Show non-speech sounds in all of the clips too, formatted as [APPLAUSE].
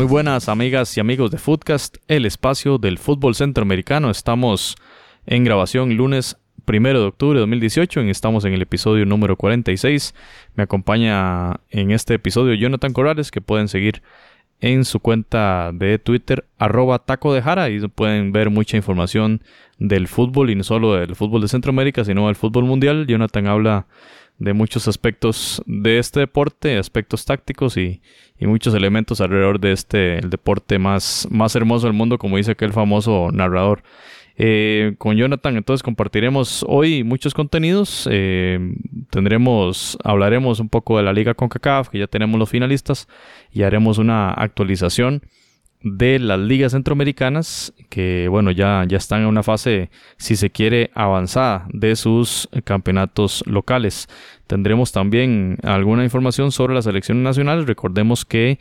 Muy buenas amigas y amigos de Footcast, el espacio del fútbol centroamericano. Estamos en grabación lunes 1 de octubre de 2018 y estamos en el episodio número 46. Me acompaña en este episodio Jonathan Corrales, que pueden seguir en su cuenta de Twitter, arroba taco de jara, y pueden ver mucha información del fútbol y no solo del fútbol de Centroamérica, sino del fútbol mundial. Jonathan habla de muchos aspectos de este deporte, aspectos tácticos y, muchos elementos alrededor de este, el deporte más, más hermoso del mundo, como dice aquel famoso narrador. Eh, con Jonathan entonces compartiremos hoy muchos contenidos, eh, tendremos, hablaremos un poco de la liga CONCACAF, que ya tenemos los finalistas, y haremos una actualización de las ligas centroamericanas que bueno ya, ya están en una fase si se quiere avanzada de sus campeonatos locales. Tendremos también alguna información sobre las elecciones nacionales recordemos que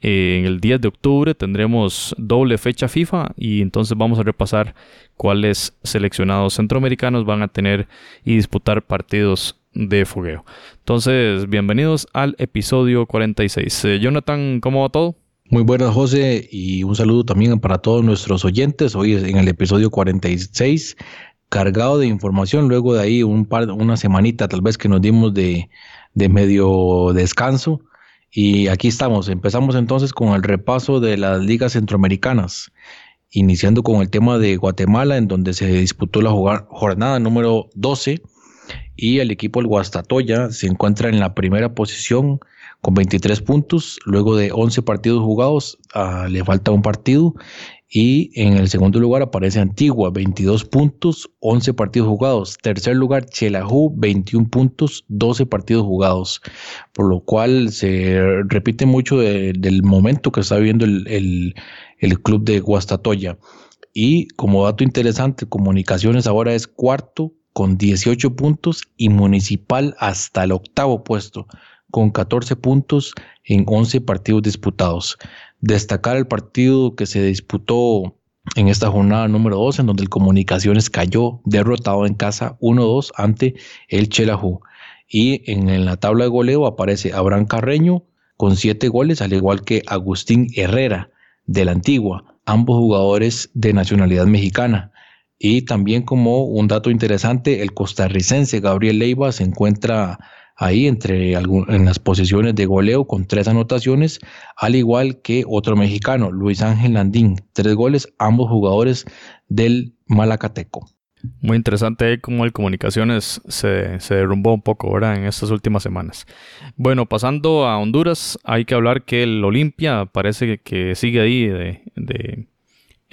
eh, en el 10 de octubre tendremos doble fecha FIFA y entonces vamos a repasar cuáles seleccionados centroamericanos van a tener y disputar partidos de fogueo. Entonces bienvenidos al episodio 46 eh, Jonathan ¿cómo va todo? Muy buenas, José, y un saludo también para todos nuestros oyentes. Hoy en el episodio 46, cargado de información. Luego de ahí, un par, una semanita tal vez que nos dimos de, de medio descanso. Y aquí estamos. Empezamos entonces con el repaso de las ligas centroamericanas, iniciando con el tema de Guatemala, en donde se disputó la jornada número 12 y el equipo del Guastatoya se encuentra en la primera posición con 23 puntos. Luego de 11 partidos jugados, ah, le falta un partido. Y en el segundo lugar aparece Antigua, 22 puntos, 11 partidos jugados. Tercer lugar, Chelajú, 21 puntos, 12 partidos jugados. Por lo cual se repite mucho del momento que está viviendo el, el club de Guastatoya. Y como dato interesante, Comunicaciones ahora es cuarto con 18 puntos y Municipal hasta el octavo puesto con 14 puntos en 11 partidos disputados. Destacar el partido que se disputó en esta jornada número 2, en donde el Comunicaciones cayó derrotado en casa 1-2 ante el Chelajú. Y en, la tabla de goleo aparece Abraham Carreño con 7 goles, al igual que Agustín Herrera de la Antigua, ambos jugadores de nacionalidad mexicana. Y también como un dato interesante, el costarricense Gabriel Leiva se encuentra ahí entre en las posiciones de goleo con tres anotaciones, al igual que otro mexicano, Luis Ángel Landín, tres goles, ambos jugadores del Malacateco. Muy interesante cómo el Comunicaciones se, se, derrumbó un poco ahora en estas últimas semanas. Bueno, pasando a Honduras, hay que hablar que el Olimpia parece que sigue ahí de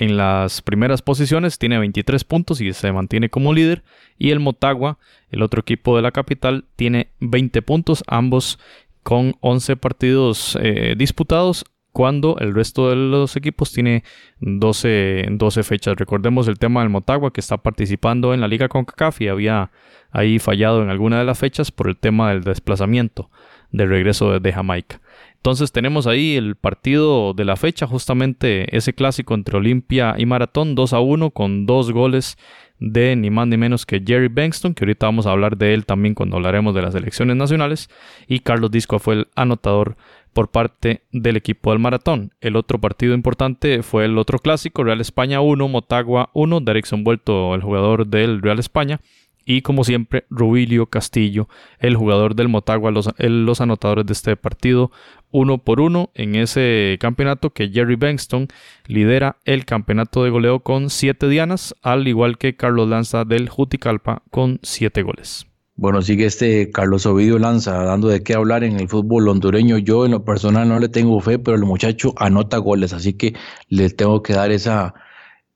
en las primeras posiciones, tiene 23 puntos y se mantiene como líder. Y el Motagua, el otro equipo de la capital, tiene 20 puntos, ambos con 11 partidos eh, disputados, cuando el resto de los equipos tiene 12, 12, fechas. Recordemos el tema del Motagua que está participando en la liga con CACAF y había ahí fallado en alguna de las fechas por el tema del desplazamiento de regreso desde Jamaica. Entonces tenemos ahí el partido de la fecha, justamente ese clásico entre Olimpia y Maratón, 2 a 1 con dos goles de ni más ni menos que Jerry Bankston, que ahorita vamos a hablar de él también cuando hablaremos de las elecciones nacionales, y Carlos Disco fue el anotador por parte del equipo del Maratón. El otro partido importante fue el otro clásico, Real España 1, Motagua 1, Derrickson vuelto el jugador del Real España, y como siempre, Rubilio Castillo, el jugador del Motagua, los, los anotadores de este partido, uno por uno en ese campeonato que Jerry Bankston lidera el campeonato de goleo con siete dianas, al igual que Carlos Lanza del Juticalpa con siete goles. Bueno, sigue este Carlos Ovidio Lanza dando de qué hablar en el fútbol hondureño. Yo en lo personal no le tengo fe, pero el muchacho anota goles, así que le tengo que dar esa,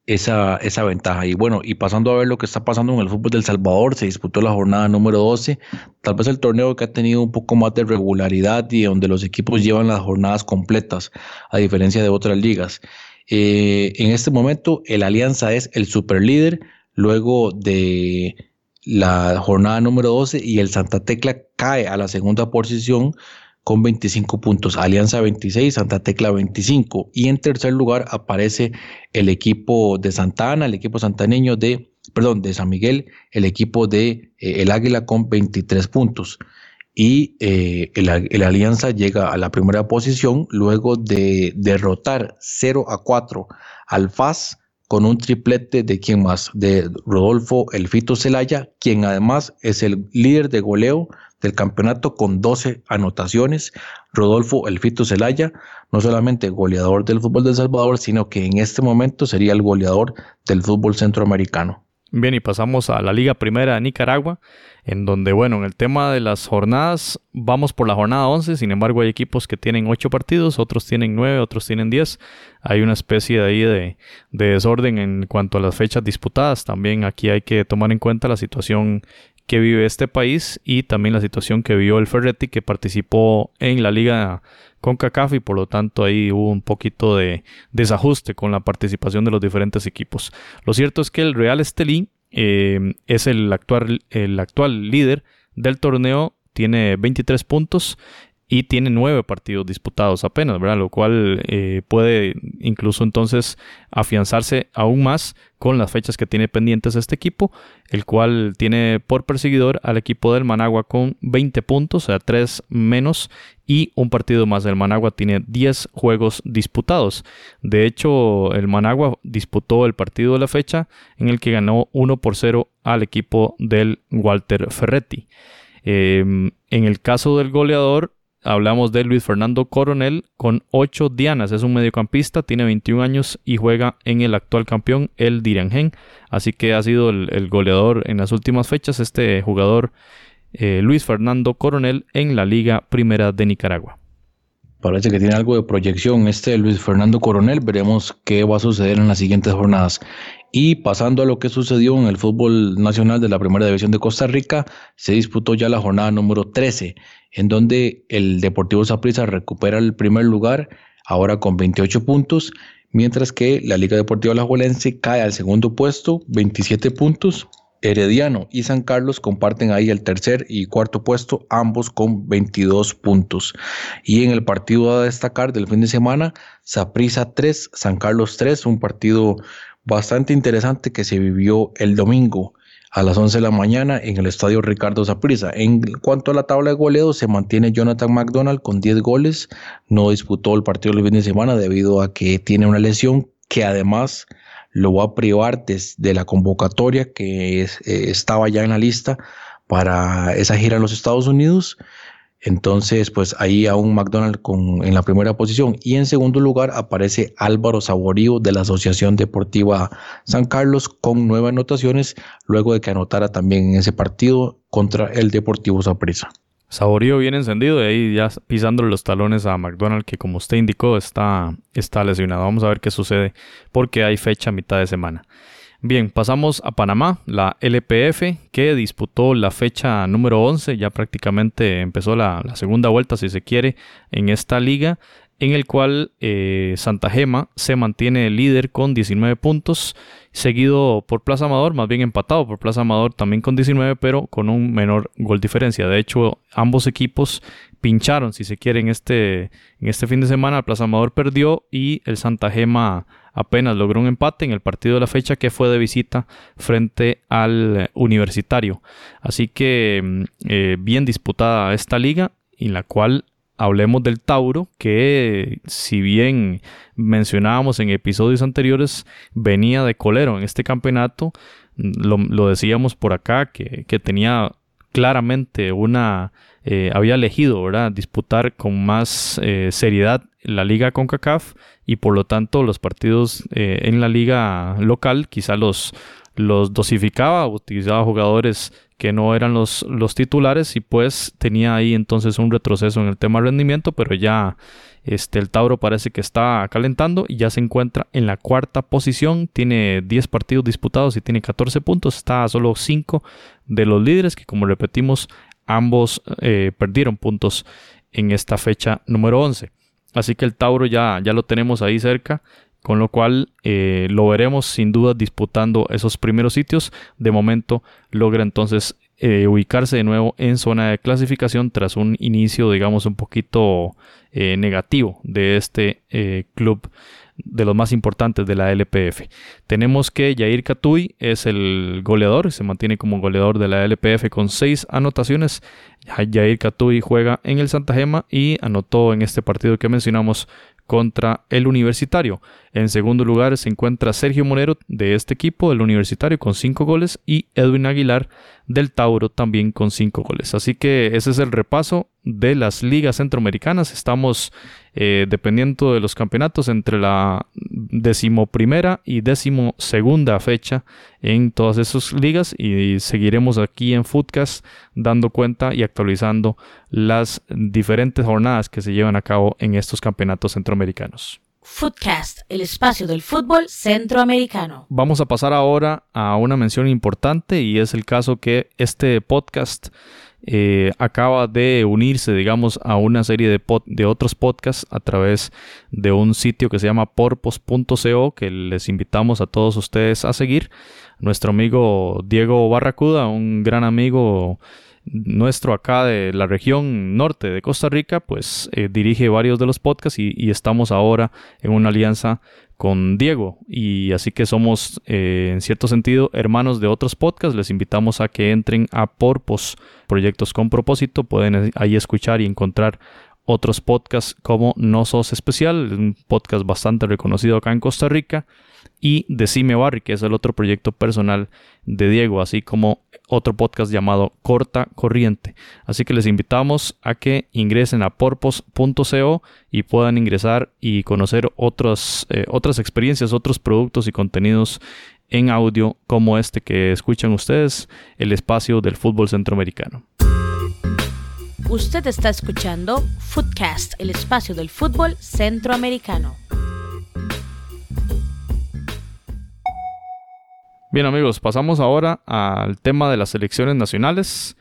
esa, esa ventaja. Y bueno, y pasando a ver lo que está pasando en el fútbol del Salvador, se disputó la jornada número 12, tal vez el torneo que ha tenido un poco más de regularidad y donde los equipos llevan las jornadas completas, a diferencia de otras ligas. Eh, en este momento, el Alianza es el superlíder, luego de la jornada número 12 y el Santa Tecla cae a la segunda posición con 25 puntos, Alianza 26, Santa Tecla 25 y en tercer lugar aparece el equipo de Santa Ana, el equipo santaneño de, perdón, de San Miguel, el equipo de eh, el Águila con 23 puntos. Y eh, el, Alianza llega a la primera posición luego de derrotar 0 a 4 al FAS con un triplete de quien más, de Rodolfo Elfito Celaya, quien además es el líder de goleo del campeonato con 12 anotaciones. Rodolfo Elfito Zelaya, no solamente goleador del fútbol de El Salvador, sino que en este momento sería el goleador del fútbol centroamericano. Bien, y pasamos a la Liga Primera de Nicaragua, en donde, bueno, en el tema de las jornadas, vamos por la jornada 11, sin embargo hay equipos que tienen 8 partidos, otros tienen 9, otros tienen 10. Hay una especie de ahí de, de desorden en cuanto a las fechas disputadas. También aquí hay que tomar en cuenta la situación que vive este país y también la situación que vivió el Ferretti que participó en la liga con CACAF y por lo tanto ahí hubo un poquito de desajuste con la participación de los diferentes equipos. Lo cierto es que el Real Estelí eh, es el actual, el actual líder del torneo, tiene 23 puntos y tiene nueve partidos disputados apenas, ¿verdad? Lo cual eh, puede incluso entonces afianzarse aún más con las fechas que tiene pendientes este equipo, el cual tiene por perseguidor al equipo del Managua con 20 puntos, o sea, 3 menos y un partido más. El Managua tiene 10 juegos disputados. De hecho, el Managua disputó el partido de la fecha en el que ganó 1 por 0 al equipo del Walter Ferretti. Em, en el caso del goleador, Hablamos de Luis Fernando Coronel con 8 dianas. Es un mediocampista, tiene 21 años y juega en el actual campeón, el Diriangén. Así que ha sido el, goleador en las últimas fechas este jugador eh, Luis Fernando Coronel en la Liga Primera de Nicaragua. Parece que tiene algo de proyección este Luis Fernando Coronel. Veremos qué va a suceder en las siguientes jornadas. Y pasando a lo que sucedió en el fútbol nacional de la Primera División de Costa Rica, se disputó ya la jornada número 13, en donde el Deportivo Saprissa recupera el primer lugar, ahora con 28 puntos, mientras que la Liga Deportiva Alajuelense cae al segundo puesto, 27 puntos. Herediano y San Carlos comparten ahí el tercer y cuarto puesto, ambos con 22 puntos. Y en el partido a destacar del fin de semana, Saprissa 3, San Carlos 3, un partido bastante interesante que se vivió el domingo a las 11 de la mañana en el estadio Ricardo Saprissa. En cuanto a la tabla de goleado, se mantiene Jonathan McDonald con 10 goles. No disputó el partido el fin de semana debido a que tiene una lesión que además lo va a privar de, la convocatoria que eh, estaba ya en la lista para esa gira en los Estados Unidos. Entonces, pues ahí aún McDonald con, en la primera posición. Y en segundo lugar aparece Álvaro Saborío de la Asociación Deportiva San Carlos con nueve anotaciones, luego de que anotara también en ese partido contra el Deportivo Saprissa. Saborío bien encendido y ahí ya pisando los talones a McDonald que como usted indicó está, está lesionado. Vamos a ver qué sucede porque hay fecha a mitad de semana. Bien, pasamos a Panamá, la LPF, que disputó la fecha número 11, ya prácticamente empezó la, segunda vuelta, si se quiere, en esta liga, en el cual eh, Santa Gema se mantiene líder con 19 puntos, seguido por Plaza Amador, más bien empatado por Plaza Amador también con 19, pero con un menor gol diferencia. De hecho, ambos equipos pincharon, si se quiere, en este, en este fin de semana. El Plaza Amador perdió y el Santa Gema apenas logró un empate en el partido de la fecha que fue de visita frente al Universitario. Así que mm, eh, bien disputada esta liga en la cual hablemos del Tauro, que si bien mencionábamos en episodios anteriores, venía de colero en este campeonato, lo, decíamos por acá, que, tenía claramente una, eh, había elegido, ¿verdad?, disputar con más eh, seriedad la liga con CACAF y por lo tanto los partidos eh, en la liga local quizá los, los dosificaba, utilizaba jugadores que no eran los, los titulares y pues tenía ahí entonces un retroceso en el tema rendimiento, pero ya este, el Tauro parece que está calentando y ya se encuentra en la cuarta posición, tiene 10 partidos disputados y tiene 14 puntos, está a solo 5 de los líderes que como repetimos ambos eh, perdieron puntos en esta fecha número 11. Así que el Tauro ya, ya lo tenemos ahí cerca con lo cual eh, lo veremos sin duda disputando esos primeros sitios. De momento logra entonces eh, ubicarse de nuevo en zona de clasificación tras un inicio, digamos, un poquito eh, negativo de este club de los más importantes de la LPF. Tenemos que Jair Catuy es el goleador, se mantiene como goleador de la LPF con seis anotaciones. Jair Catuy juega en el Santa Gema y anotó en este partido que mencionamos contra el Universitario. En segundo lugar se encuentra Sergio Monero de este equipo, del Universitario, con 5 goles y Edwin Aguilar del Tauro también con 5 goles. Así que ese es el repaso de las ligas centroamericanas. Estamos eh, dependiendo de los campeonatos entre la decimoprimera y decimosegunda fecha en todas esas ligas y seguiremos aquí en Footcast dando cuenta y actualizando las diferentes jornadas que se llevan a cabo en estos campeonatos centroamericanos. Footcast, el espacio del fútbol centroamericano. Vamos a pasar ahora a una mención importante y es el caso que este podcast eh, acaba de unirse, digamos, a una serie de, de otros podcasts a través de un sitio que se llama porpos.co que les invitamos a todos ustedes a seguir. Nuestro amigo Diego Barracuda, un gran amigo nuestro acá de la región norte de Costa Rica, pues eh, dirige varios de los podcasts y, estamos ahora en una alianza con Diego. Y así que somos eh, en cierto sentido hermanos de otros podcasts. Les invitamos a que entren a Porpos, Proyectos con Propósito, pueden ahí escuchar y encontrar otros podcasts como No Sos Especial, un podcast bastante reconocido acá en Costa Rica y Decime Barry, que es el otro proyecto personal de Diego, así como otro podcast llamado Corta Corriente. Así que les invitamos a que ingresen a porpos.co y puedan ingresar y conocer otras, eh, otras experiencias, otros productos y contenidos en audio como este que escuchan ustedes, el espacio del fútbol centroamericano. Usted está escuchando Footcast, el espacio del fútbol centroamericano. Bien amigos, pasamos ahora al tema de las selecciones nacionales,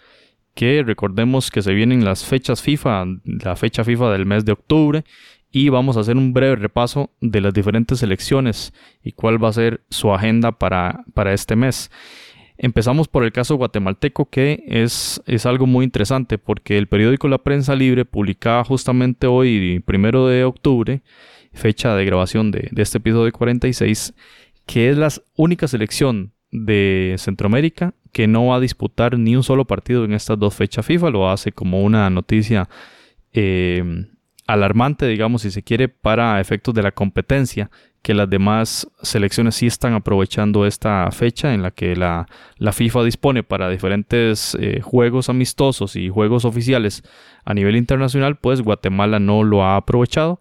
que recordemos que se vienen las fechas FIFA, la fecha FIFA del mes de octubre, y vamos a hacer un breve repaso de las diferentes selecciones y cuál va a ser su agenda para, para este mes. Empezamos por el caso guatemalteco, que es, es, algo muy interesante porque el periódico La Prensa Libre publicaba justamente hoy, primero de octubre, fecha de grabación de, de este episodio 46, que es la única selección de Centroamérica que no va a disputar ni un solo partido en estas dos fechas FIFA. Lo hace como una noticia eh, alarmante, digamos, si se quiere, para efectos de la competencia, que las demás selecciones sí están aprovechando esta fecha en la que la, FIFA dispone para diferentes eh, juegos amistosos y juegos oficiales a nivel internacional, pues Guatemala no lo ha aprovechado.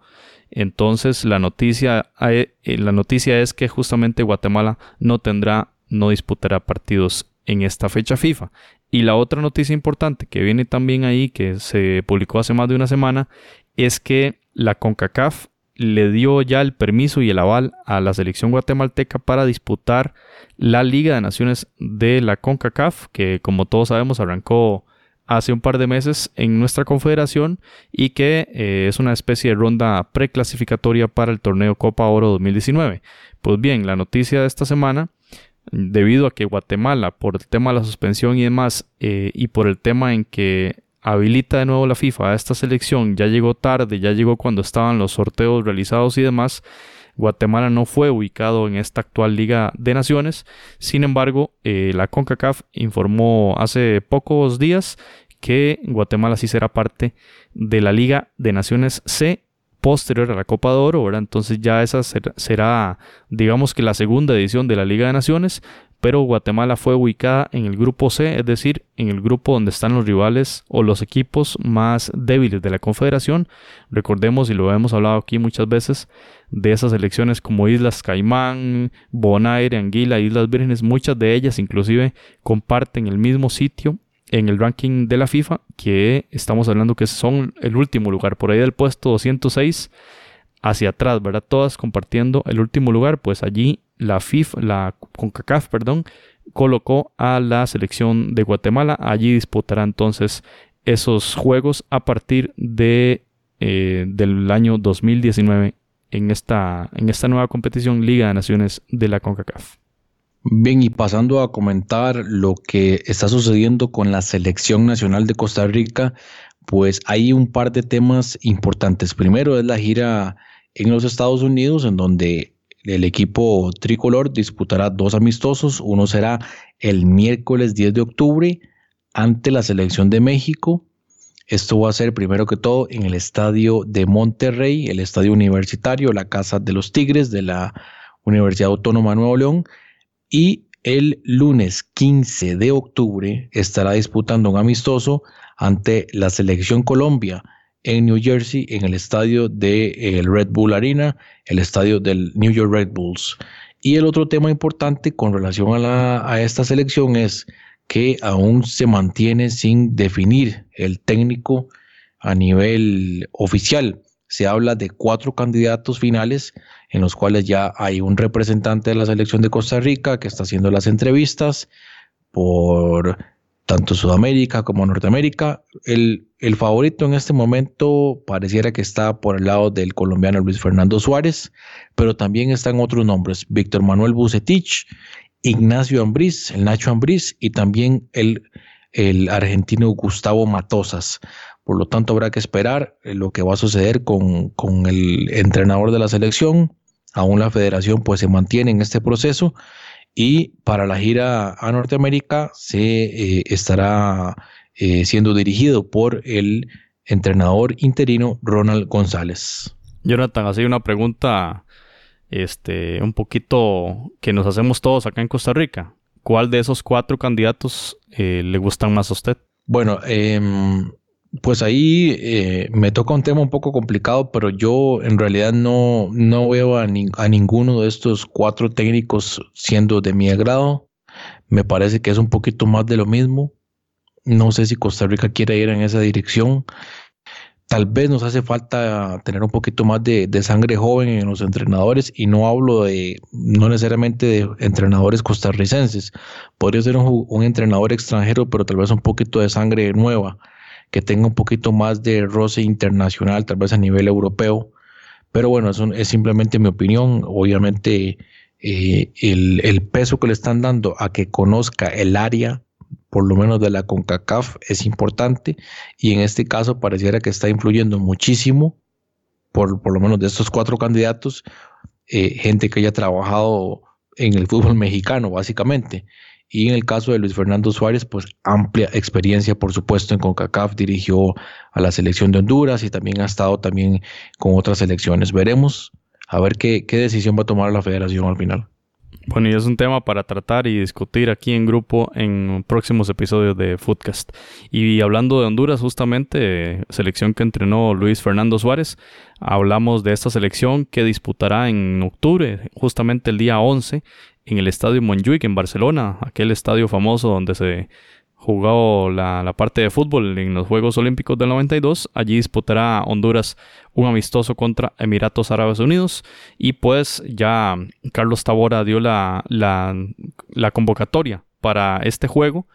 Entonces la noticia, eh, la noticia es que justamente Guatemala no tendrá, no disputará partidos en esta fecha FIFA. Y la otra noticia importante que viene también ahí, que se publicó hace más de una semana, es que la CONCACAF le dio ya el permiso y el aval a la selección guatemalteca para disputar la Liga de Naciones de la CONCACAF, que como todos sabemos arrancó hace un par de meses en nuestra confederación y que eh, es una especie de ronda preclasificatoria para el torneo Copa Oro 2019. Pues bien, la noticia de esta semana, debido a que Guatemala, por el tema de la suspensión y demás, eh, y por el tema en que habilita de nuevo la FIFA a esta selección, ya llegó tarde, ya llegó cuando estaban los sorteos realizados y demás, Guatemala no fue ubicado en esta actual Liga de Naciones. Sin embargo, eh, la CONCACAF informó hace pocos días que Guatemala sí será parte de la Liga de Naciones C posterior a la Copa de Oro, Entonces ya esa será, digamos que la segunda edición de la Liga de Naciones, pero Guatemala fue ubicada en el grupo C, es decir, en el grupo donde están los rivales o los equipos más débiles de la Confederación. Recordemos, y lo hemos hablado aquí muchas veces, de esas selecciones como Islas Caimán, Bonaire, Anguila, Islas Vírgenes, muchas de ellas inclusive comparten el mismo sitio en el ranking de la FIFA, que estamos hablando que son el último lugar, por ahí del puesto 206 hacia atrás, ¿verdad? Todas compartiendo el último lugar, pues allí la FIFA, la CONCACAF, perdón, colocó a la selección de Guatemala. Allí disputará entonces esos juegos a partir de, eh, del año 2019 en esta, en esta nueva competición Liga de Naciones de la CONCACAF. Bien, y pasando a comentar lo que está sucediendo con la selección nacional de Costa Rica, pues hay un par de temas importantes. Primero es la gira en los Estados Unidos, en donde el equipo tricolor disputará dos amistosos. Uno será el miércoles 10 de octubre ante la selección de México. Esto va a ser primero que todo en el estadio de Monterrey, el estadio universitario, la casa de los Tigres de la Universidad Autónoma de Nuevo León. Y el lunes 15 de octubre estará disputando un amistoso ante la selección Colombia en New Jersey, en el estadio del de, Red Bull Arena, el estadio del New York Red Bulls. Y el otro tema importante con relación a, la, a esta selección es que aún se mantiene sin definir el técnico a nivel oficial. Se habla de cuatro candidatos finales en los cuales ya hay un representante de la selección de Costa Rica que está haciendo las entrevistas por tanto Sudamérica como Norteamérica. El, el, favorito en este momento pareciera que está por el lado del colombiano Luis Fernando Suárez, pero también están otros nombres, Víctor Manuel Bucetich, Ignacio Ambriz, el Nacho Ambriz y también el, el argentino Gustavo Matosas. Por lo tanto, habrá que esperar eh, lo que va a suceder con, con el entrenador de la selección. Aún la federación pues se mantiene en este proceso y para la gira a Norteamérica se eh, estará eh, siendo dirigido por el entrenador interino Ronald González. Jonathan, así una pregunta este, un poquito que nos hacemos todos acá en Costa Rica. ¿Cuál de esos cuatro candidatos eh, le gustan más a usted? Bueno, eh, pues ahí eh, me toca un tema un poco complicado, pero yo en realidad no, no veo a, a, ninguno de estos cuatro técnicos siendo de mi agrado. Me parece que es un poquito más de lo mismo. No sé si Costa Rica quiere ir en esa dirección. Tal vez nos hace falta tener un poquito más de, de sangre joven en los entrenadores y no hablo de, no necesariamente de entrenadores costarricenses. Podría ser un, un entrenador extranjero, pero tal vez un poquito de sangre nueva que tenga un poquito más de roce internacional, tal vez a nivel europeo. Pero bueno, es simplemente mi opinión. Obviamente, eh, el, peso que le están dando a que conozca el área, por lo menos de la CONCACAF, es importante. Y en este caso pareciera que está influyendo muchísimo, por, por lo menos de estos cuatro candidatos, eh, gente que haya trabajado en el fútbol mexicano, básicamente. Y en el caso de Luis Fernando Suárez, pues amplia experiencia, por supuesto, en CONCACAF, dirigió a la selección de Honduras y también ha estado también con otras selecciones. Veremos a ver qué, qué decisión va a tomar la federación al final. Bueno, y es un tema para tratar y discutir aquí en grupo en próximos episodios de Foodcast. Y hablando de Honduras, justamente, selección que entrenó Luis Fernando Suárez, hablamos de esta selección que disputará en octubre, justamente el día 11, en el estadio Montjuic en Barcelona, aquel estadio famoso donde se jugó la, parte de fútbol en los Juegos Olímpicos del 92. Allí disputará Honduras un amistoso contra Emiratos Árabes Unidos. Y pues ya Carlos Tabora dio la, la convocatoria para este juego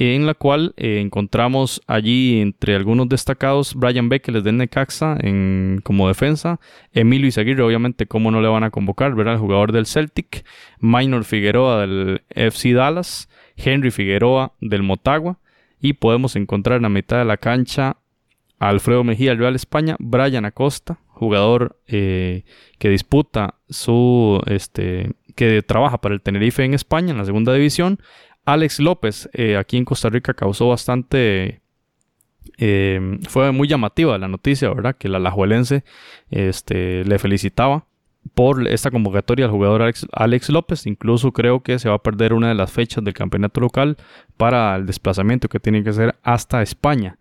en la cual eh, encontramos allí entre algunos destacados Brian Beckles del Necaxa en, como defensa, Emilio Izaguirre obviamente cómo no le van a convocar, ¿verdad? El jugador del Celtic, Minor Figueroa del FC Dallas, Henry Figueroa del Motagua y podemos encontrar en la mitad de la cancha a Alfredo Mejía del Real España, Brian Acosta, jugador eh, que disputa su, este, que trabaja para el Tenerife en España en la segunda división, Alex López, eh, aquí en Costa Rica, causó bastante. Eh, fue muy llamativa la noticia, ¿verdad? Que la Alajuelense este, le felicitaba por esta convocatoria al jugador Alex, López. Incluso creo que se va a perder una de las fechas del campeonato local para el desplazamiento que tiene que hacer hasta España.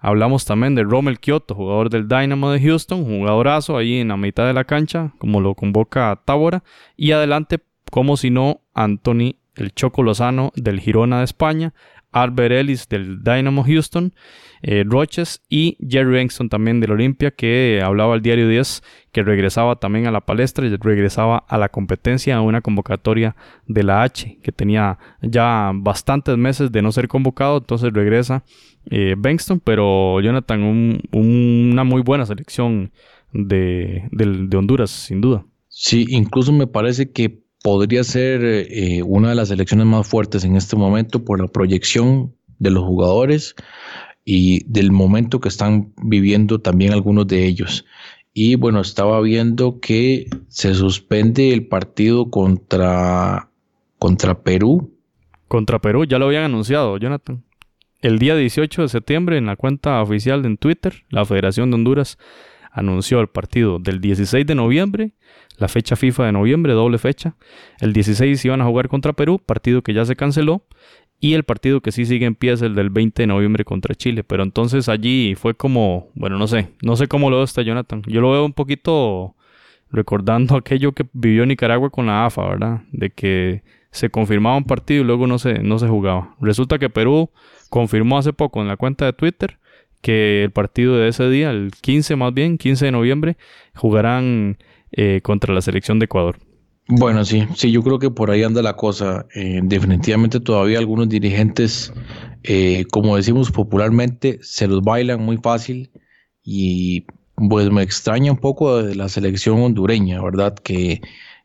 Hablamos también de Rommel Kyoto, jugador del Dynamo de Houston, jugadorazo ahí en la mitad de la cancha, como lo convoca Tábora. Y adelante, como si no, Anthony el Choco Lozano del Girona de España, Albert Ellis del Dynamo Houston, eh, Roches y Jerry Bengston también del Olimpia que hablaba al diario 10 que regresaba también a la palestra y regresaba a la competencia a una convocatoria de la H que tenía ya bastantes meses de no ser convocado entonces regresa eh, pero Jonathan una muy buena selección de Honduras sin duda. Sí, incluso me parece que podría ser eh, una de las selecciones más fuertes en este momento por la proyección de los jugadores y del momento que están viviendo también algunos de ellos. Y bueno, estaba viendo que se suspende el partido contra, contra Perú. Contra Perú, ya lo habían anunciado, Jonathan. El día 18 de septiembre, en la cuenta oficial de Twitter, la Federación de Honduras anunció el partido del 16 de noviembre la fecha FIFA de noviembre, doble fecha. El 16 iban a jugar contra Perú, partido que ya se canceló. Y el partido que sí sigue en pie es el del 20 de noviembre contra Chile. Pero entonces allí fue como, bueno, no sé, no sé cómo lo ve este Jonathan. Yo lo veo un poquito recordando [LAUGHS] aquello que vivió Nicaragua con la AFA, ¿verdad? De que se confirmaba un partido y luego no se, no se jugaba. Resulta que Perú confirmó hace poco en la cuenta de Twitter que el partido de ese día, el 15 más bien, 15 de noviembre, jugarán eh, contra la selección de Ecuador. Bueno, sí, sí, yo creo que por ahí anda la cosa. Eh, definitivamente todavía algunos dirigentes, eh, como decimos popularmente, se los bailan muy fácil y pues me extraña un poco de la selección hondureña, ¿verdad? Que,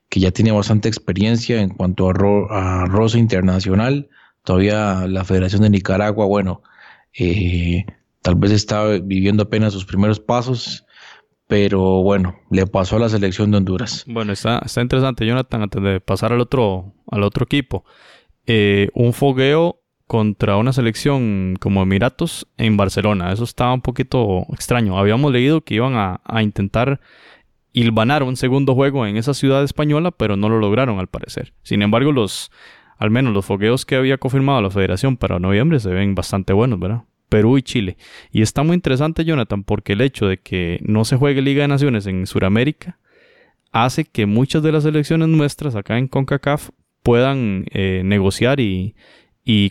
que ya tiene bastante experiencia en cuanto a, a rosa internacional. Todavía la Federación de Nicaragua, bueno, tal vez está viviendo apenas sus primeros pasos pero bueno, le pasó a la selección de Honduras. Bueno, está, está interesante, Jonathan, antes de pasar al otro, al otro equipo. Eh, un fogueo contra una selección como Emiratos en Barcelona. Eso estaba un poquito extraño. Habíamos leído que iban a, a intentar hilvanar un segundo juego en esa ciudad española, pero no lo lograron al parecer. Sin embargo, los, al menos los fogueos que había confirmado la federación para noviembre se ven bastante buenos, ¿verdad? Perú y Chile. Y está muy interesante, Jonathan, porque el hecho de que no se juegue Liga de Naciones en Sudamérica hace que muchas de las elecciones nuestras acá en CONCACAF puedan eh, negociar y,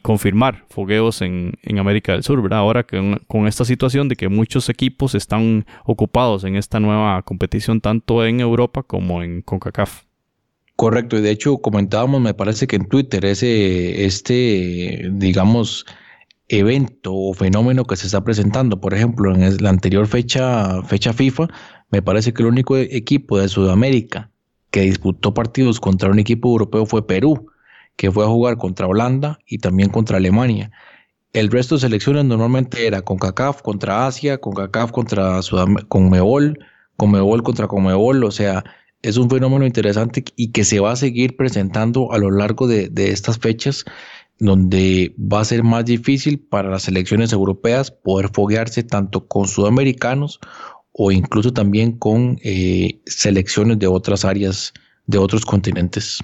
confirmar fogueos en, América del Sur, ¿verdad? Ahora que con esta situación de que muchos equipos están ocupados en esta nueva competición tanto en Europa como en CONCACAF. Correcto, y de hecho comentábamos, me parece que en Twitter, ese, este, digamos, evento o fenómeno que se está presentando. Por ejemplo, en la anterior fecha, fecha FIFA, me parece que el único equipo de Sudamérica que disputó partidos contra un equipo europeo fue Perú, que fue a jugar contra Holanda y también contra Alemania. El resto de selecciones normalmente era con CACAF contra Asia, con CACAF contra Conmebol, Conmebol contra Conmebol, o sea, es un fenómeno interesante y que se va a seguir presentando a lo largo de, de estas fechas donde va a ser más difícil para las selecciones europeas poder foguearse tanto con sudamericanos o incluso también con eh, selecciones de otras áreas, de otros continentes.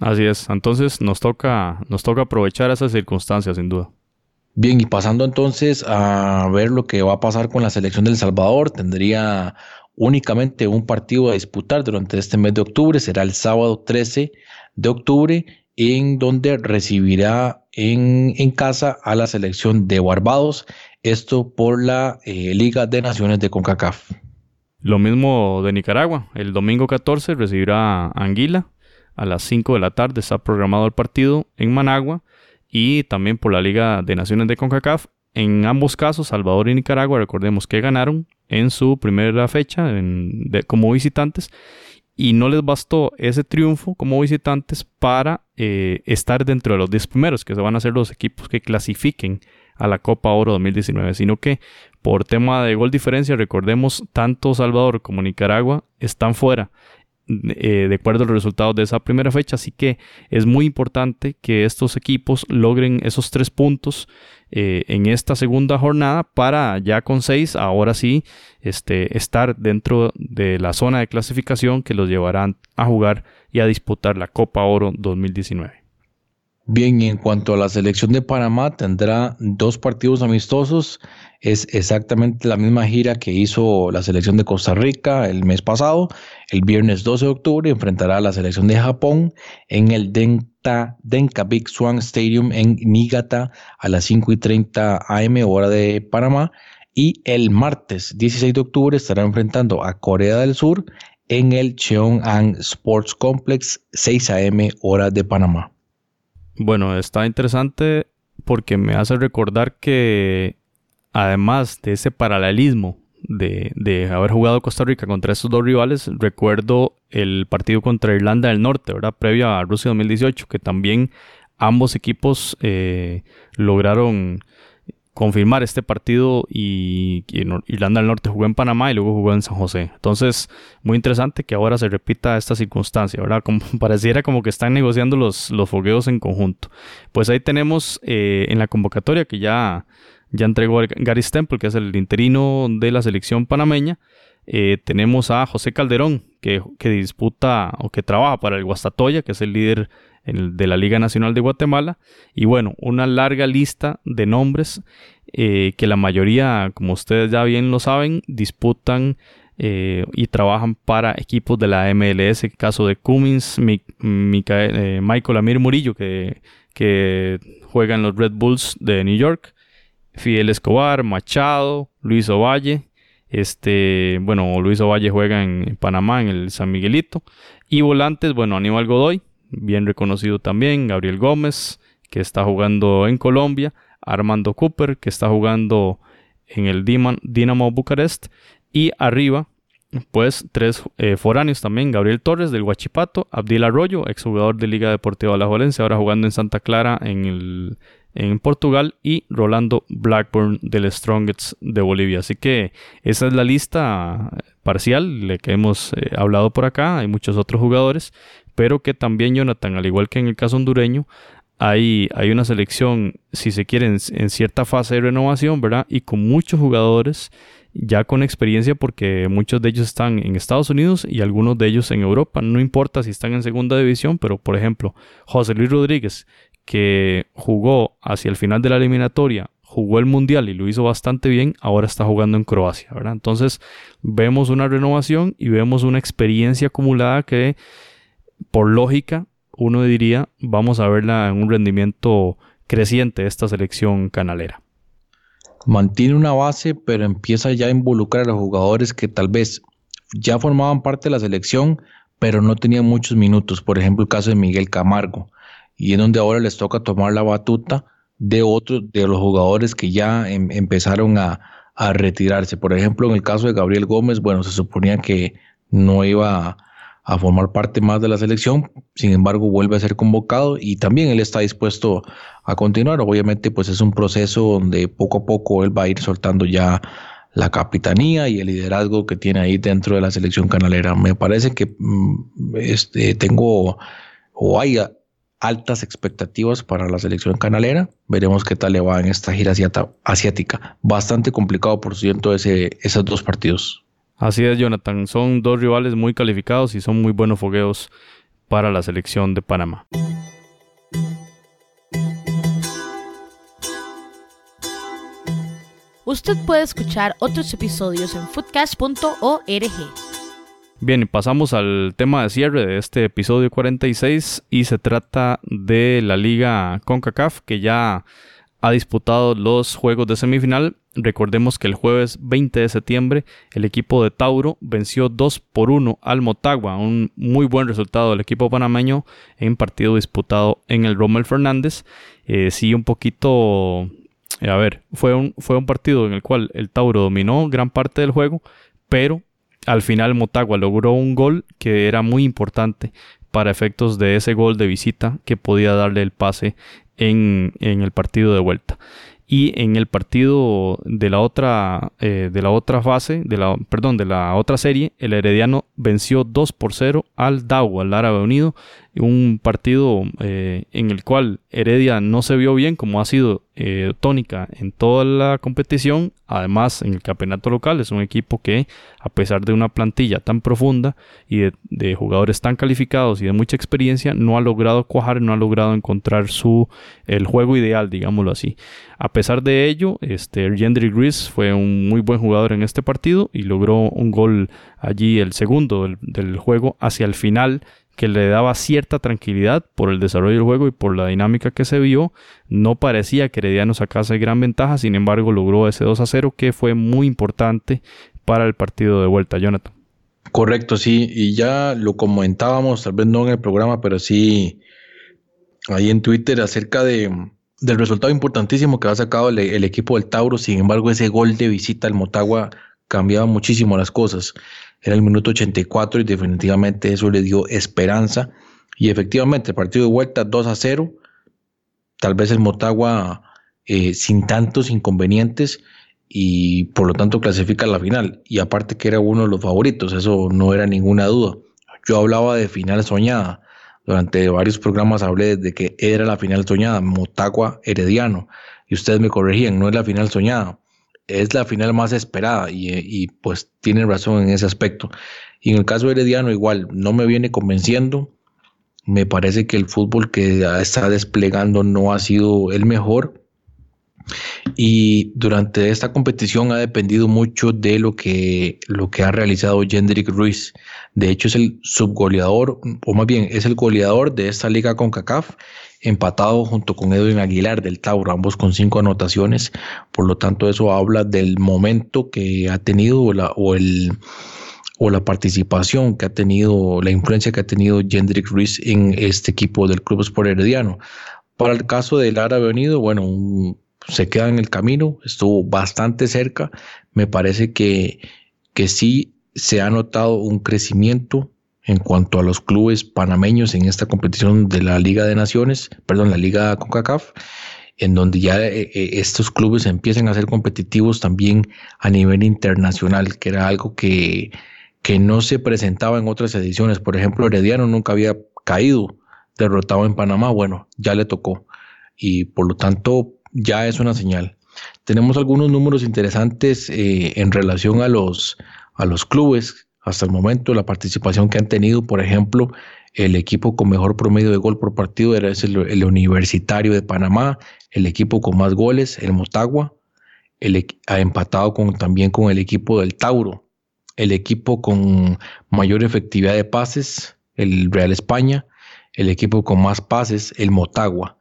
Así es, entonces nos toca, nos toca aprovechar esas circunstancias sin duda. Bien, y pasando entonces a ver lo que va a pasar con la selección del Salvador, tendría únicamente un partido a disputar durante este mes de octubre, será el sábado 13 de octubre en donde recibirá en, casa a la selección de Barbados, esto por la eh, Liga de Naciones de CONCACAF. Lo mismo de Nicaragua, el domingo 14 recibirá a Anguila a las 5 de la tarde, está programado el partido en Managua y también por la Liga de Naciones de CONCACAF. En ambos casos, Salvador y Nicaragua, recordemos que ganaron en su primera fecha como visitantes y no les bastó ese triunfo como visitantes para eh, estar dentro de los 10 primeros, que se van a ser los equipos que clasifiquen a la Copa Oro 2019, sino que por tema de gol diferencia, recordemos, tanto Salvador como Nicaragua están fuera eh, de acuerdo a los resultados de esa primera fecha. Así que es muy importante que estos equipos logren esos tres puntos eh, en esta segunda jornada para ya con seis, ahora sí, este, estar dentro de la zona de clasificación que los llevarán a jugar y a disputar la Copa Oro 2019. Bien, y en cuanto a la selección de Panamá, tendrá dos partidos amistosos. Es exactamente la misma gira que hizo la selección de Costa Rica el mes pasado. El viernes 12 de octubre enfrentará a la selección de Japón en el Denta, Denka Big Swan Stadium en Niigata a las 5 y 30 am hora de Panamá. Y el martes 16 de octubre estará enfrentando a Corea del Sur en el Cheong'an Sports Complex 6 am hora de Panamá. Bueno, está interesante porque me hace recordar que además de ese paralelismo de, haber jugado Costa Rica contra estos dos rivales, recuerdo el partido contra Irlanda del Norte, ¿verdad? Previo a Rusia 2018, que también ambos equipos eh, lograron confirmar este partido y, Irlanda del Norte jugó en Panamá y luego jugó en San José. Entonces, muy interesante que ahora se repita esta circunstancia, ¿verdad? [LAUGHS] Pareciera como que están negociando los, los fogueos en conjunto. Pues ahí tenemos eh, en la convocatoria que ya, ya entregó Gary Stemple, que es el interino de la selección panameña. Eh, tenemos a José Calderón, que, que disputa o que trabaja para el Guastatoya, que es el líder de la Liga Nacional de Guatemala. Y bueno, una larga lista de nombres eh, que la mayoría, como ustedes ya bien lo saben, disputan eh, y trabajan para equipos de la MLS. El caso de Cummins, eh, Michael Amir Murillo, que, que juega en los Red Bulls de New York. Fidel Escobar, Machado, Luis Ovalle. Este, bueno, Luis Ovalle juega en Panamá, en el San Miguelito. Y volantes, bueno, Aníbal Godoy, bien reconocido también, Gabriel Gómez, que está jugando en Colombia, Armando Cooper, que está jugando en el Dinamo Bucarest, y arriba, pues tres eh, foráneos también, Gabriel Torres del Huachipato, Abdil Arroyo, exjugador de Liga Deportiva Alajuelense, ahora jugando en Santa Clara en, el, en Portugal, y Rolando Blackburn del Strongest de Bolivia. Así que esa es la lista parcial de que hemos eh, hablado por acá, hay muchos otros jugadores, pero que también Jonathan, al igual que en el caso hondureño, hay, hay una selección, si se quiere, en, cierta fase de renovación, ¿verdad? Y con muchos jugadores ya con experiencia porque muchos de ellos están en Estados Unidos y algunos de ellos en Europa. No importa si están en segunda división, pero por ejemplo, José Luis Rodríguez, que jugó hacia el final de la eliminatoria, jugó el Mundial y lo hizo bastante bien, ahora está jugando en Croacia, ¿verdad? Entonces vemos una renovación y vemos una experiencia acumulada que por lógica, uno diría, vamos a verla en un rendimiento creciente esta selección canalera. Mantiene una base, pero empieza ya a involucrar a los jugadores que tal vez ya formaban parte de la selección, pero no tenían muchos minutos. Por ejemplo, el caso de Miguel Camargo. Y en donde ahora les toca tomar la batuta de otros de los jugadores que ya em, empezaron a, a, retirarse. Por ejemplo, en el caso de Gabriel Gómez, bueno, se suponía que no iba a a formar parte más de la selección, sin embargo vuelve a ser convocado y también él está dispuesto a continuar. Obviamente pues es un proceso donde poco a poco él va a ir soltando ya la capitanía y el liderazgo que tiene ahí dentro de la selección canalera. Me parece que mm, este, tengo o hay altas expectativas para la selección canalera. Veremos qué tal le va en esta gira asiática. Bastante complicado, por cierto, ese, esos dos partidos. Así es, Jonathan. Son dos rivales muy calificados y son muy buenos fogueos para la selección de Panamá. Usted puede escuchar otros episodios en foodcast.org. Bien, pasamos al tema de cierre de este episodio 46 y se trata de la liga CONCACAF que ya ha disputado los juegos de semifinal. Recordemos que el jueves 20 de septiembre el equipo de Tauro venció 2 por 1 al Motagua, un muy buen resultado del equipo panameño en partido disputado en el Rommel Fernández. Eh, sí, un poquito, a ver, fue un, fue un partido en el cual el Tauro dominó gran parte del juego, pero al final Motagua logró un gol que era muy importante para efectos de ese gol de visita que podía darle el pase en, el partido de vuelta. y en el partido de la otra, eh, de la otra fase, de la, perdón, de la otra serie, el Herediano venció 2 por 0 al DAO, al Árabe Unido, un partido eh, en el cual Heredia no se vio bien como ha sido eh, tónica en toda la competición, además en el campeonato local es un equipo que a pesar de una plantilla tan profunda y de, jugadores tan calificados y de mucha experiencia, no ha logrado cuajar, no ha logrado encontrar su el juego ideal, digámoslo así. A pesar de ello, este Gendry Gris fue un muy buen jugador en este partido y logró un gol allí, el segundo del, juego, hacia el final que le daba cierta tranquilidad por el desarrollo del juego y por la dinámica que se vio. No parecía que Herediano sacase gran ventaja, sin embargo logró ese 2 a 0 que fue muy importante para el partido de vuelta, Jonathan. Correcto, sí, y ya lo comentábamos, tal vez no en el programa, pero sí ahí en Twitter acerca de del resultado importantísimo que ha sacado el, equipo del Tauro. Sin embargo, ese gol de visita al Motagua cambiaba muchísimo las cosas. Era el minuto 84 y definitivamente eso le dio esperanza. Y efectivamente, el partido de vuelta 2 a 0. Tal vez el Motagua eh, sin tantos inconvenientes y por lo tanto clasifica a la final. Y aparte que era uno de los favoritos, eso no era ninguna duda. Yo hablaba de final soñada durante varios programas hablé de que era la final soñada, Motagua Herediano, y ustedes me corregían, no es la final soñada, es la final más esperada y, pues tienen razón en ese aspecto. Y en el caso de Herediano igual, no me viene convenciendo, me parece que el fútbol que está desplegando no ha sido el mejor y durante esta competición ha dependido mucho de lo que, lo que ha realizado Jendrik Ruiz. De hecho, es el subgoleador, o más bien, es el goleador de esta liga con CACAF, empatado junto con Edwin Aguilar del Tauro, ambos con cinco anotaciones. Por lo tanto, eso habla del momento que ha tenido o la, o el, o la participación que ha tenido, la influencia que ha tenido Jendrik Ruiz en este equipo del Club Sport Herediano. Para el caso del Árabe Unido, bueno, un se queda en el camino, estuvo bastante cerca. Me parece que, que sí se ha notado un crecimiento en cuanto a los clubes panameños en esta competición de la Liga de Naciones, perdón, la Liga CONCACAF, en donde ya eh, eh, estos clubes empiezan a ser competitivos también a nivel internacional, que era algo que, que no se presentaba en otras ediciones. Por ejemplo, Herediano nunca había caído derrotado en Panamá, bueno, ya le tocó. Y por lo tanto, ya es una señal. Tenemos algunos números interesantes eh, en relación a los, a los clubes. Hasta el momento, la participación que han tenido, por ejemplo, el equipo con mejor promedio de gol por partido era el, Universitario de Panamá, el equipo con más goles, el Motagua, el, ha empatado con, también con el equipo del Tauro, el equipo con mayor efectividad de pases, el Real España, el equipo con más pases, el Motagua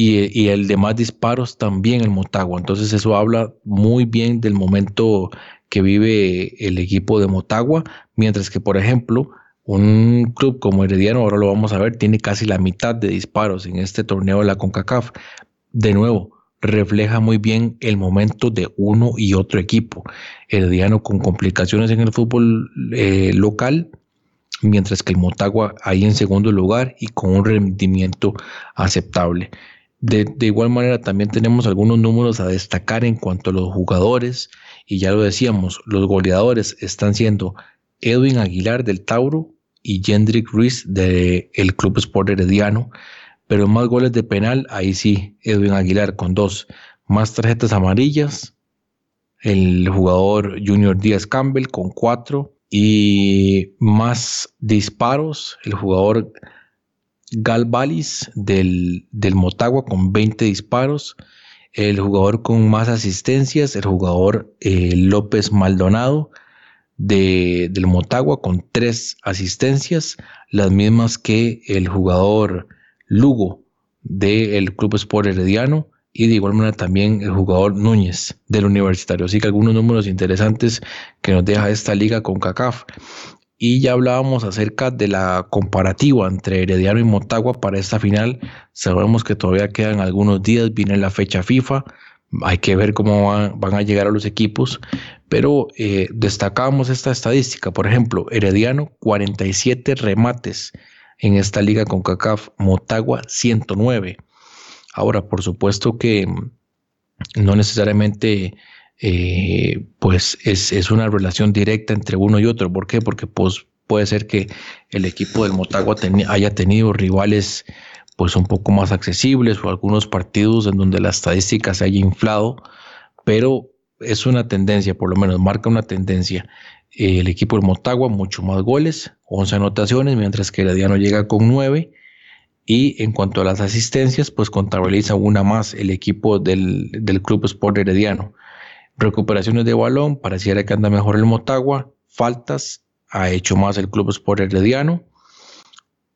y, el de más disparos también el Motagua. Entonces eso habla muy bien del momento que vive el equipo de Motagua, mientras que por ejemplo un club como Herediano, ahora lo vamos a ver, tiene casi la mitad de disparos en este torneo de la CONCACAF. De nuevo, refleja muy bien el momento de uno y otro equipo. Herediano con complicaciones en el fútbol eh, local, mientras que el Motagua ahí en segundo lugar y con un rendimiento aceptable. De, igual manera, también tenemos algunos números a destacar en cuanto a los jugadores, y ya lo decíamos, los goleadores están siendo Edwin Aguilar del Tauro y Jendrik Ruiz del Club Sport Herediano, pero más goles de penal, ahí sí, Edwin Aguilar con dos, más tarjetas amarillas, el jugador Junior Díaz Campbell con cuatro, y más disparos, el jugador Gal del, del Motagua con 20 disparos, el jugador con más asistencias, el jugador eh, López Maldonado de, del Motagua con 3 asistencias, las mismas que el jugador Lugo del Club Sport Herediano y de igual manera también el jugador Núñez del Universitario. Así que algunos números interesantes que nos deja esta liga con CACAF y ya hablábamos acerca de la comparativa entre Herediano y Motagua para esta final. Sabemos que todavía quedan algunos días, viene la fecha FIFA, hay que ver cómo van, a llegar a los equipos, pero eh, destacamos esta estadística. Por ejemplo, Herediano 47 remates en esta liga con CACAF, Motagua 109. Ahora, por supuesto que no necesariamente eh, pues es, una relación directa entre uno y otro. ¿Por qué? Porque pues, puede ser que el equipo del Motagua haya tenido rivales pues un poco más accesibles o algunos partidos en donde la estadística se haya inflado, pero es una tendencia, por lo menos marca una tendencia. el equipo del Motagua, mucho más goles, 11 anotaciones, mientras que Herediano llega con 9. Y en cuanto a las asistencias, pues contabiliza una más el equipo del, del Club Sport Herediano. Recuperaciones de balón, pareciera que anda mejor el Motagua. Faltas, ha hecho más el Club Sport Herediano.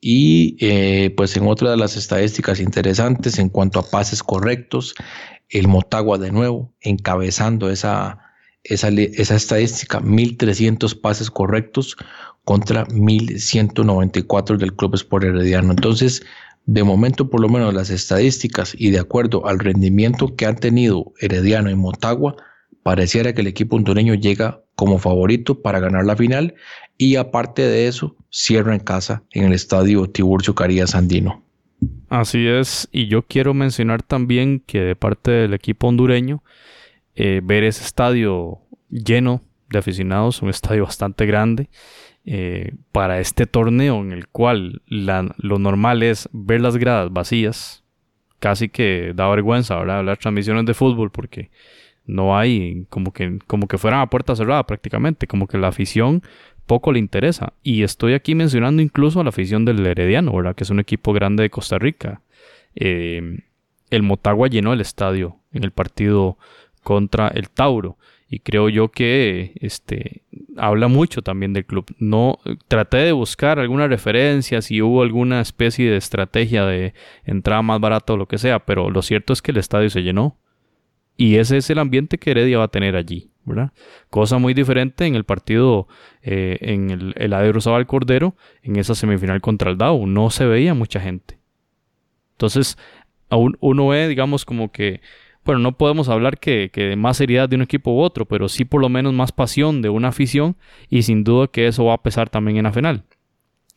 Y eh, pues en otra de las estadísticas interesantes en cuanto a pases correctos, el Motagua de nuevo encabezando esa, esa, esa estadística, 1.300 pases correctos contra 1.194 del Club Sport Herediano. Entonces, de momento por lo menos las estadísticas y de acuerdo al rendimiento que han tenido Herediano y Motagua, pareciera que el equipo hondureño llega como favorito para ganar la final y aparte de eso cierra en casa en el estadio Tiburcio Carías Andino. Así es, y yo quiero mencionar también que de parte del equipo hondureño, eh, ver ese estadio lleno de aficionados, un estadio bastante grande, eh, para este torneo en el cual lo normal es ver las gradas vacías, casi que da vergüenza, ¿verdad? Las transmisiones de fútbol porque no hay como que, como que fueran a puerta cerrada prácticamente, como que la afición poco le interesa. Y estoy aquí mencionando incluso a la afición del Herediano, ¿verdad? Que es un equipo grande de Costa Rica. Eh, el Motagua llenó el estadio en el partido contra el Tauro. Y creo yo que este habla mucho también del club. No traté de buscar alguna referencia, si hubo alguna especie de estrategia de entrada más barata o lo que sea, pero lo cierto es que el estadio se llenó. Y ese es el ambiente que Heredia va a tener allí, ¿verdad? Cosa muy diferente en el partido eh, en el, el Cordero, en esa semifinal contra el DAO. No se veía mucha gente. Entonces, aún uno ve, digamos, como que, bueno, no podemos hablar que, que más seriedad de un equipo u otro, pero sí por lo menos más pasión de una afición y sin duda que eso va a pesar también en la final.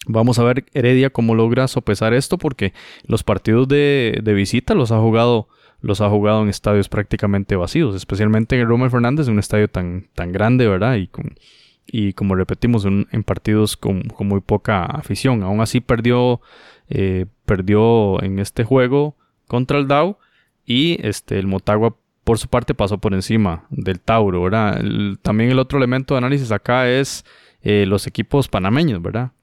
Vamos a ver Heredia cómo logra sopesar esto porque los partidos de, de visita los ha jugado los ha jugado en estadios prácticamente vacíos, especialmente Romer Fernández, un estadio tan, tan grande, ¿verdad? Y, con, y como repetimos, en, partidos con, muy poca afición. Aún así perdió, eh, perdió en este juego contra el DAO y este, el Motagua por su parte pasó por encima del Tauro, ¿verdad? también el otro elemento de análisis acá es eh, los equipos panameños, ¿verdad?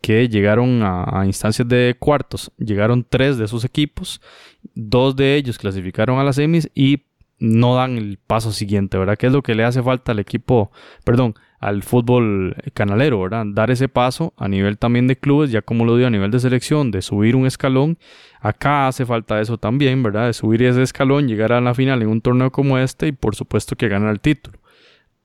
Que llegaron a, instancias de cuartos, llegaron tres de esos equipos, dos de ellos clasificaron a las semis y no dan el paso siguiente, ¿verdad? ¿Qué es lo que le hace falta al equipo, perdón, al fútbol canalero, ¿verdad? Dar ese paso a nivel también de clubes, ya como lo dio a nivel de selección, de subir un escalón. Acá hace falta eso también, ¿verdad? De subir ese escalón, llegar a la final en un torneo como este y por supuesto que ganar el título.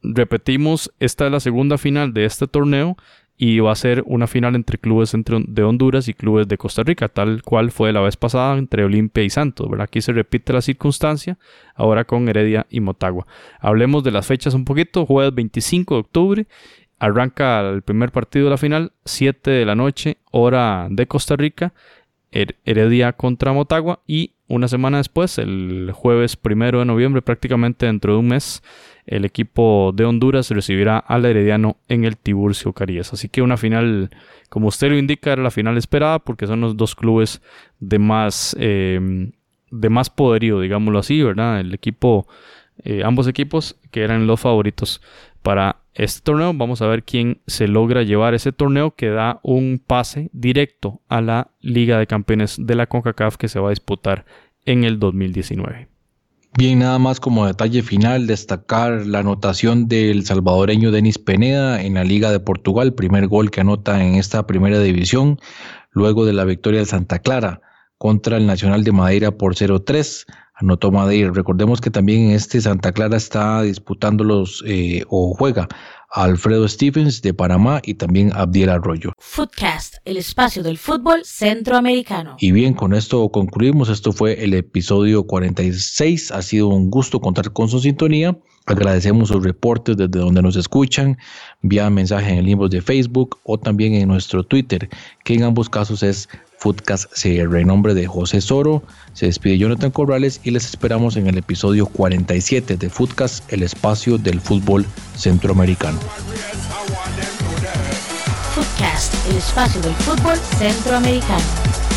Repetimos, esta es la segunda final de este torneo y va a ser una final entre clubes de Honduras y clubes de Costa Rica, tal cual fue la vez pasada entre Olimpia y Santos. Aquí se repite la circunstancia, ahora con Heredia y Motagua. Hablemos de las fechas un poquito. Jueves 25 de octubre arranca el primer partido de la final, 7 de la noche, hora de Costa Rica. Heredia contra Motagua y una semana después, el jueves primero de noviembre, prácticamente dentro de un mes, el equipo de Honduras recibirá al Herediano en el Tiburcio Carías. Así que una final, como usted lo indica, era la final esperada porque son los dos clubes de más, em, de más poderío, digámoslo así, ¿verdad? El equipo, eh, ambos equipos que eran los favoritos para este torneo. Vamos a ver quién se logra llevar ese torneo que da un pase directo a la Liga de Campeones de la CONCACAF que se va a disputar en el 2019. Bien, nada más como detalle final, destacar la anotación del salvadoreño Denis Peneda en la Liga de Portugal, primer gol que anota en esta primera división, luego de la victoria de Santa Clara contra el Nacional de Madeira por 0-3 anotó Madeira. Recordemos que también en este Santa Clara está disputando los eh, o juega Alfredo Stevens de Panamá y también Abdiel Arroyo. Footcast, el espacio del fútbol centroamericano. Y bien, con esto concluimos. Esto fue el episodio 46. Ha sido un gusto contar con su sintonía. Agradecemos sus reportes desde donde nos escuchan, vía mensaje en el inbox de Facebook o también en nuestro Twitter, que en ambos casos es Footcast CR. En nombre de José Soro, se despide Jonathan Corrales y les esperamos en el episodio 47 de Footcast, el espacio del fútbol centroamericano. Footcast, el espacio del fútbol centroamericano.